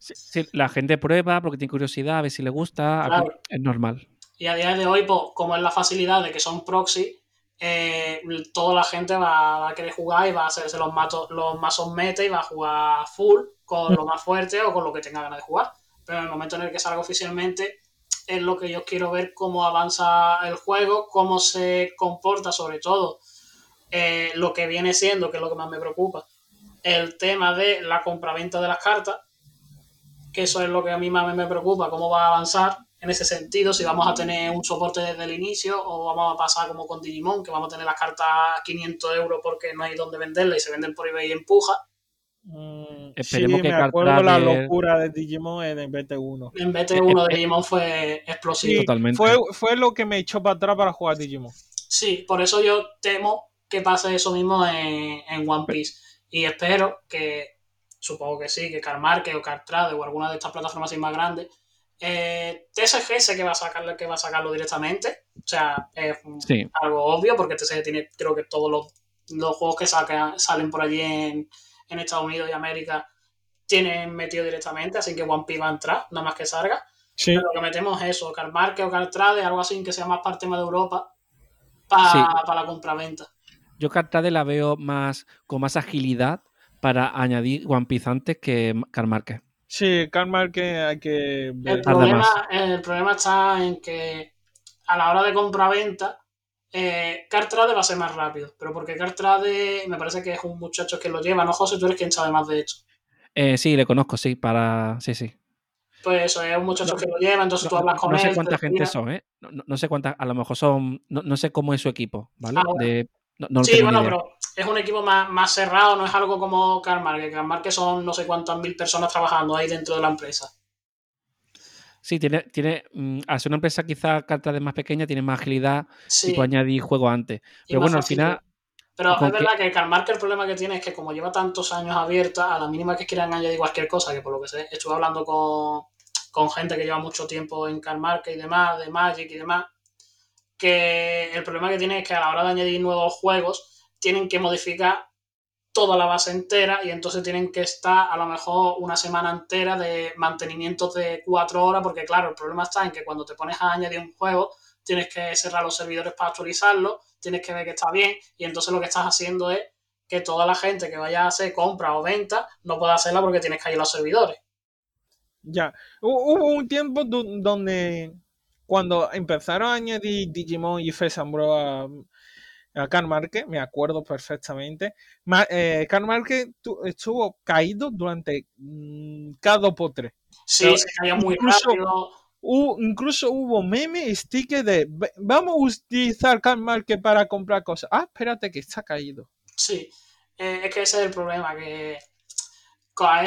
La gente prueba porque tiene curiosidad, a ver si le gusta, Claro. es normal. Y a día de hoy, pues, como es la facilidad de que son proxy, eh, toda la gente va, va a querer jugar y va a hacerse los, matos, los mazos meta y va a jugar full con lo más fuerte o con lo que tenga ganas de jugar. Pero en el momento en el que salga oficialmente, es lo que yo quiero ver cómo avanza el juego, cómo se comporta, sobre todo eh, lo que viene siendo, que es lo que más me preocupa, el tema de la compraventa de las cartas, que eso es lo que a mí más me preocupa, cómo va a avanzar en ese sentido, si vamos a tener un soporte desde el inicio o vamos a pasar como con Digimon, que vamos a tener las cartas a 500 euros porque no hay donde venderlas y se venden por eBay y empuja. Mm, Esperemos sí, que me acuerdo la locura de Digimon en el BT1. En vez de uno de Digimon fue explosivo. Sí, Totalmente. Fue, fue lo que me echó para atrás para jugar Digimon. Sí, por eso yo temo que pase eso mismo en, en One Piece. Y espero que, supongo que sí, que Carmarque o Cartrade o alguna de estas plataformas más grandes, eh, TSG sé que va a sacarlo, que va a sacarlo directamente. O sea, es Sí. algo obvio porque TSG tiene, creo que todos los, los juegos que sacan, salen por allí en, en Estados Unidos y América tienen metido directamente, así que One Piece va a entrar, nada más que salga. Sí. Pero lo que metemos es eso, Carmarque o Cartrade, algo así que sea más parte más de Europa para Sí. la compraventa. Yo Cartrade la veo más con más agilidad para añadir One Piece antes que Carmarque. Sí, Karma que hay que El ver. Problema, más. el problema está en que a la hora de compraventa, eh, Cartrade va a ser más rápido. Pero porque Cartrade me parece que es un muchacho que lo lleva, ¿no, José? Tú eres quien sabe más de esto. Eh, sí, le conozco, sí, para. Sí, sí. Pues eso, es un muchacho No, que lo lleva, entonces tú No, hablas con no él. sé te cuánta gente son, ¿eh? No, no- no sé cuántas, a lo mejor son. No, no sé cómo es su equipo, ¿vale? Ah, bueno. De- no, no Sí, bueno, idea. pero es un equipo más, más cerrado, no es algo como Carmarque. Carmarque son no sé cuántas mil personas trabajando ahí dentro de la empresa. Sí, tiene, tiene mm, al ser una empresa quizá Cartrade más pequeña, tiene más agilidad Sí, y puede añadir juego antes. Pero bueno, al final, Pero ¿Con es verdad que Carmarque el problema que tiene es que como lleva tantos años abierta, a la mínima que quieran añadir cualquier cosa, que por lo que sé, estuve hablando con, con gente que lleva mucho tiempo en Carmarque y demás, de Magic y demás, que el problema que tiene es que a la hora de añadir nuevos juegos tienen que modificar toda la base entera y entonces tienen que estar a lo mejor una semana entera de mantenimiento de cuatro horas, porque claro, el problema está en que cuando te pones a añadir un juego, tienes que cerrar los servidores para actualizarlo, tienes que ver que está bien, y entonces lo que estás haciendo es que toda la gente que vaya a hacer compra o venta no pueda hacerla porque tienes que ir a los servidores. Ya. Hu- Hubo un tiempo donde cuando empezaron a añadir Digimon y Fesambro a, a Carmarque, me acuerdo perfectamente, ma- eh, Carmarque tu- estuvo caído durante mm, cada dos por tres. Sí, Pero se caía muy incluso- rápido. Hubo- incluso hubo meme, sticker de "Ve- vamos a utilizar Carmarque para comprar cosas. Ah, espérate que está caído. Sí, Eh, es que ese es el problema, que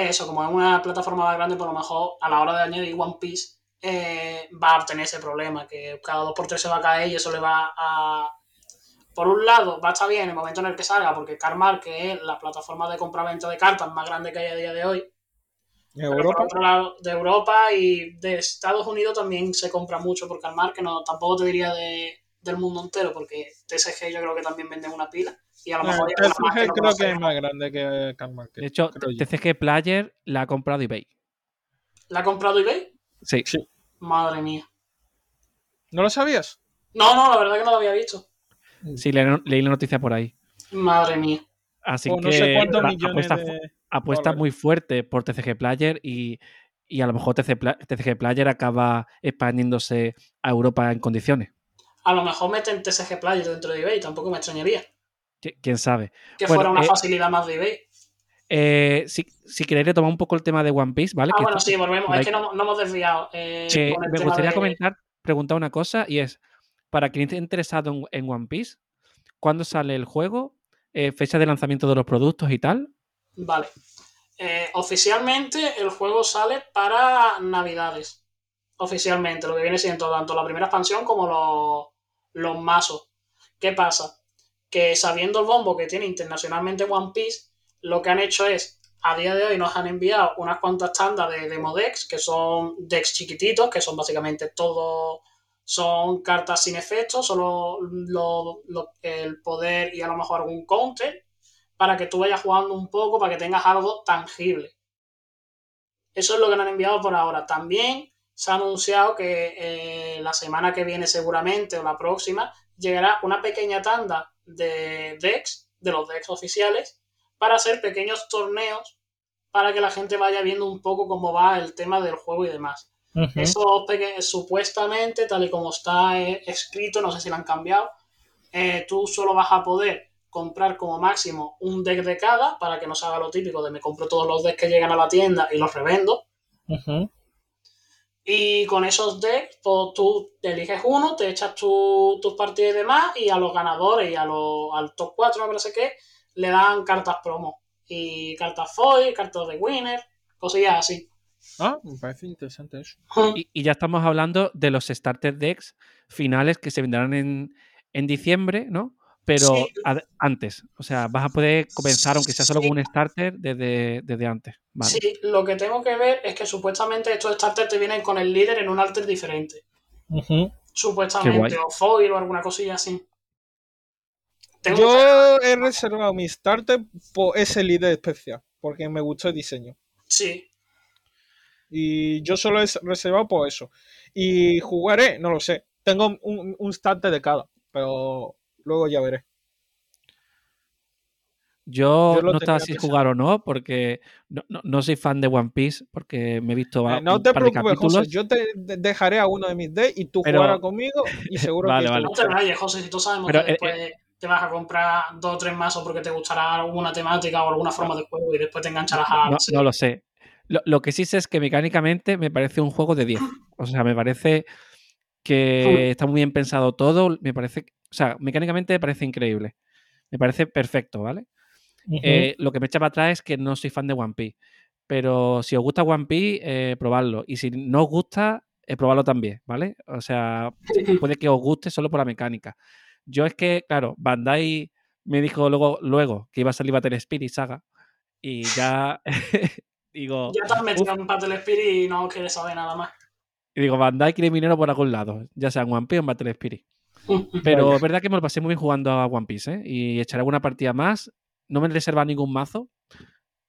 eso, como es una plataforma más grande, por lo mejor a la hora de añadir One Piece eh, va a tener ese problema, que cada dos por tres se va a caer y eso le va a... Por un lado, va a estar bien en el momento en el que salga, porque Carmar, que es la plataforma de compra-venta de cartas más grande que hay a día de hoy, pero Europa. por otro lado, de Europa y de Estados Unidos también se compra mucho por Carmar, que no, tampoco te diría de, del mundo entero, porque TSG yo creo que también venden una pila, y a lo Eh, mejor no creo que es más grande que Carmarque. de hecho. TCG Player la ha comprado eBay. ¿La ha comprado eBay? Sí. Sí. Madre mía. ¿No lo sabías? No, no, la verdad que no lo había visto. Sí, le- leí la noticia por ahí. Madre mía. Así O que no sé cuántos la- millones apuesta, de apuesta dólares. muy fuerte por TCG Player y, y a lo mejor TCG, Pla- TCG Player acaba expandiéndose a Europa en condiciones. A lo mejor meten TSG Player dentro de eBay, tampoco me extrañaría. Qui- ¿Quién sabe? Que Bueno, fuera una eh, facilidad más de eBay. Eh, si, si queréis retomar un poco el tema de One Piece, ¿vale? Ah, Que bueno, sí, volvemos. Es que no, no hemos desviado. eh, que con el me tema gustaría de- comentar, preguntar una cosa y es, para quien esté interesado en, One Piece, ¿cuándo sale el juego? Eh, fecha de lanzamiento de los productos y tal. Vale. Eh, oficialmente el juego sale para Navidades. Oficialmente, lo que viene siendo tanto la primera expansión como los, los mazos. ¿Qué pasa? Que sabiendo el bombo que tiene internacionalmente One Piece, lo que han hecho es a día de hoy nos han enviado unas cuantas tandas de demo decks, que son decks chiquititos, que son básicamente todo, son cartas sin efecto, solo el poder y a lo mejor algún counter, para que tú vayas jugando un poco, para que tengas algo tangible. Eso es lo que nos han enviado por ahora. También se ha anunciado que eh, la semana que viene seguramente o la próxima llegará una pequeña tanda de decks, de los decks oficiales, para hacer pequeños torneos para que la gente vaya viendo un poco cómo va el tema del juego y demás. Eso supuestamente, tal y como está eh, escrito, no sé si lo han cambiado, eh, tú solo vas a poder comprar como máximo un deck de cada para que no se haga lo típico de me compro todos los decks que llegan a la tienda y los revendo. Y con esos decks, pues tú eliges uno, te echas tus partidas y demás, y a los ganadores y a los, al top 4, no sé qué, le dan cartas promo. Y cartas foil, cartas de winner, cosillas así. Ah, me parece interesante eso. Y, ya estamos hablando de los starter decks finales que se vendrán en, en diciembre, ¿no? Pero antes, o sea, vas a poder comenzar, aunque sea solo con un starter, desde, desde antes. Sí, lo que tengo que ver es que supuestamente estos starters te vienen con el líder en un alter diferente. Supuestamente, o foil o alguna cosilla así. Yo he reservado mi starter por ese líder especial, porque me gustó el diseño. Sí. Y yo solo he reservado por eso. Y jugaré, no lo sé. Tengo un, un starter de cada, pero luego ya veré. Yo, no estaba si jugar o no, porque no, soy fan de One Piece, porque me he visto. Eh, no te preocupes, José, yo te dejaré a uno de mis decks y tú jugarás conmigo y seguro que. Vale. No te vayas, José, si tú sabes que eh, después eh, te vas a comprar dos o tres mazos porque te gustará alguna temática o alguna forma de juego y después te engancharás a. No, no lo sé. Lo, que sí sé es que mecánicamente me parece un juego de 10. O sea, me parece que está muy bien pensado todo. Me parece. O sea, mecánicamente me parece increíble. Me parece perfecto, ¿vale? Eh, lo que me echa para atrás es que no soy fan de One Piece. Pero si os gusta One Piece, eh, probadlo. Y si no os gusta, eh, probadlo también, ¿vale? O sea, puede que os guste solo por la mecánica. Yo es que, claro, Bandai me dijo luego, luego que iba a salir Battle Spirit Saga. Y ya digo. Ya te has metido en Battle Spirit y no quieres saber nada más. Y digo, Bandai quiere dinero por algún lado, ya sea en One Piece o en Battle Spirit. Pero es verdad que me lo pasé muy bien jugando a One Piece, ¿eh? Y echaré alguna partida más no me reserva ningún mazo,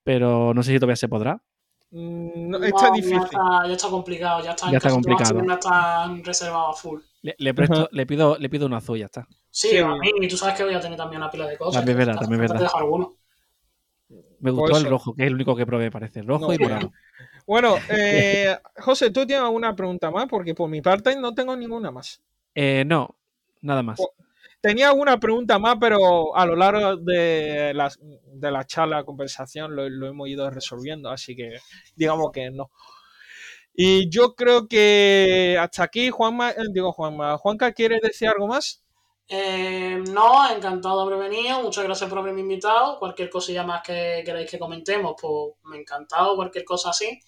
pero no sé si todavía se podrá. Mm, está difícil. Ya está, complicado, ya está, ya está complicado. Ya está reservado a full. Le, presto, le, pido, le pido un azul, ya está. Sí, a mí, y tú sabes que voy a tener también una pila de cosas. También es verdad, también es verdad. Alguno. Me gustó el rojo, que es el único que probé, parece. Rojo y morado. Bueno, eh, José, ¿tú tienes alguna pregunta más? Porque por mi parte no tengo ninguna más. Eh, no, nada más. Tenía alguna pregunta más, pero a lo largo de la, de la charla, conversación, lo, hemos ido resolviendo, así que digamos que no. Y yo creo que hasta aquí, Juanma, eh, digo Juanma, Juanca, ¿quiere decir algo más? Eh, no, encantado de haber venido, muchas gracias por haberme invitado. Cualquier cosilla más que queráis que comentemos, pues me ha encantado, cualquier cosa así.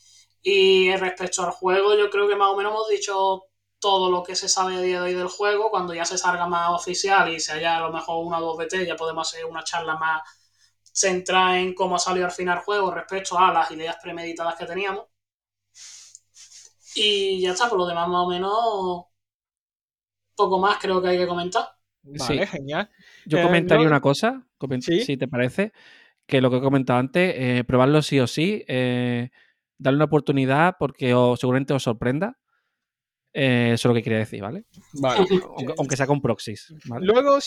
Y respecto al juego, yo creo que más o menos hemos dicho todo lo que se sabe a día de hoy del juego. Cuando ya se salga más oficial y se haya a lo mejor una o dos BT, ya podemos hacer una charla más centrada en cómo ha salido al final el juego respecto a las ideas premeditadas que teníamos. Y ya está, por lo demás, más o menos, poco más creo que hay que comentar. Vale, genial. Yo eh, comentaría una cosa, si te parece, que lo que he comentado antes, eh, probarlo sí o sí, eh, darle una oportunidad porque seguramente os sorprenda eh, eso es lo que quería decir, ¿vale? Vale. Aunque, sea con proxies. Luego,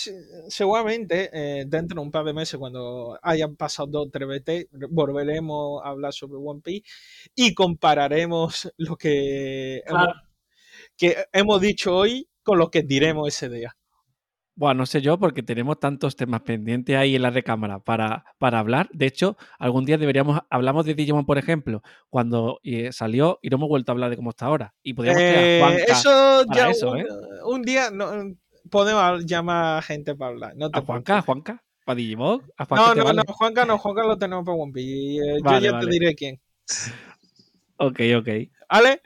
seguramente, eh, dentro de un par de meses, cuando hayan pasado dos 3 BT, volveremos a hablar sobre One Piece y compararemos lo que, que hemos dicho hoy con lo que diremos ese día. Bueno, no sé yo, porque tenemos tantos temas pendientes ahí en la recámara para, para hablar. De hecho, algún día deberíamos, hablamos de Digimon, por ejemplo, cuando eh, salió y no hemos vuelto a hablar de cómo está ahora. Y podríamos eh, eso ya un, ¿eh? un, día no, podemos llamar a gente para hablar. No ¿A Juanca? ¿A Juanca? ¿Para Digimon? no, no, no, Juanca no, Juanca lo tenemos para One Piece. yo ya te diré quién. Ok, ok. ¿Vale?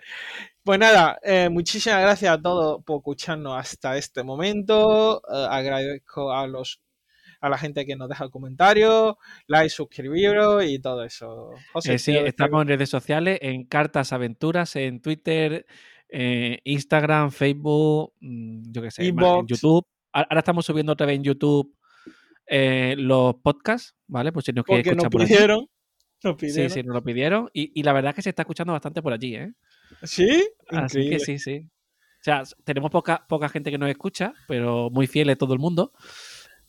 Pues nada, eh, muchísimas gracias a todos por escucharnos hasta este momento. Eh, agradezco a los a la gente que nos deja comentarios, like, suscribiros y todo eso. José, Eh, sí, estamos en redes sociales, en Cartas Aventuras, en Twitter, eh, Instagram, Facebook, mm, yo qué sé, en. YouTube. Ahora estamos subiendo otra vez en YouTube eh, los podcasts, ¿vale? Por si nos queréis porque nos escuchar por allí. pidieron. Nos Sí, pidieron. sí, nos lo pidieron. Y, y la verdad es que se está escuchando bastante por allí, ¿eh? ¿Sí? Así que sí, sí. O sea, tenemos poca, poca gente que nos escucha, pero muy fieles todo el mundo.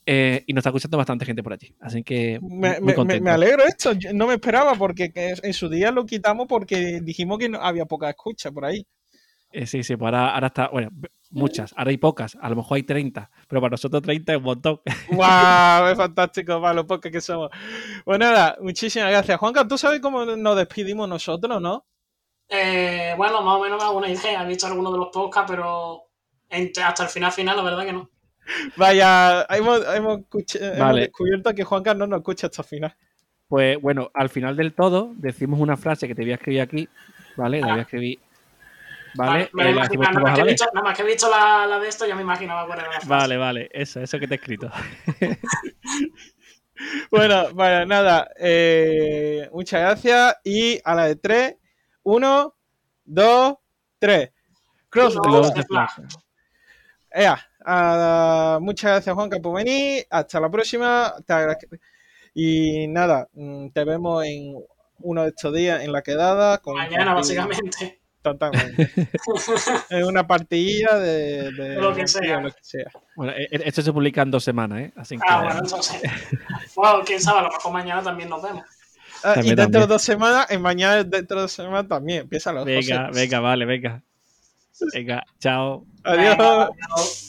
eh, y nos está escuchando bastante gente por allí. Así que Me, muy me- me- contento. me alegro esto, yo no me esperaba porque que en su día lo quitamos porque dijimos que no había poca escucha por ahí. Eh, sí, sí, pues ahora, ahora está, bueno, muchas, ahora hay pocas, a lo mejor hay 30, pero para nosotros 30 es un montón. ¡Wow! Es fantástico para los pocos que somos. Pues nada, muchísimas gracias. Juanca, ¿tú sabes cómo nos despedimos nosotros, no? Eh, bueno, más o menos me hago una idea. He visto algunos de los podcasts, pero entre- hasta el final final, la verdad que no. Vaya, hemos, hemos, escuch- hemos Vale. descubierto que Juanca no nos escucha hasta el final. Pues bueno, al final del todo decimos una frase que te voy a escribir aquí, ¿vale? La voy a escribir, ¿vale? me Eh, imagino- nada, más que he visto, nada más que he visto la, la de esto, ya me imaginaba cuál era la frase. Vale, vale, eso, eso que te he escrito. Bueno, bueno, nada. eh, muchas gracias. Y a la de 3, 1, 2, 3. Cross Uno, dos, tres. Ea, ah, muchas gracias, Juanca, por venir. Hasta la próxima. Y nada, mm, te vemos en uno de estos días en la quedada. Con Mañana, básicamente. Totalmente. en una partidilla de, de- Lo que sea. lo que sea. Bueno, e- e- esto se publica en dos semanas, ¿eh? Así que Ah, bueno, entonces. Bueno, quién sabe, a lo mejor mañana también nos vemos. Ah, y dentro también. de dos semanas, en mañana dentro de dos semanas también. Empieza los venga, venga, vale, venga. Venga, chao. Adiós. Venga, adiós.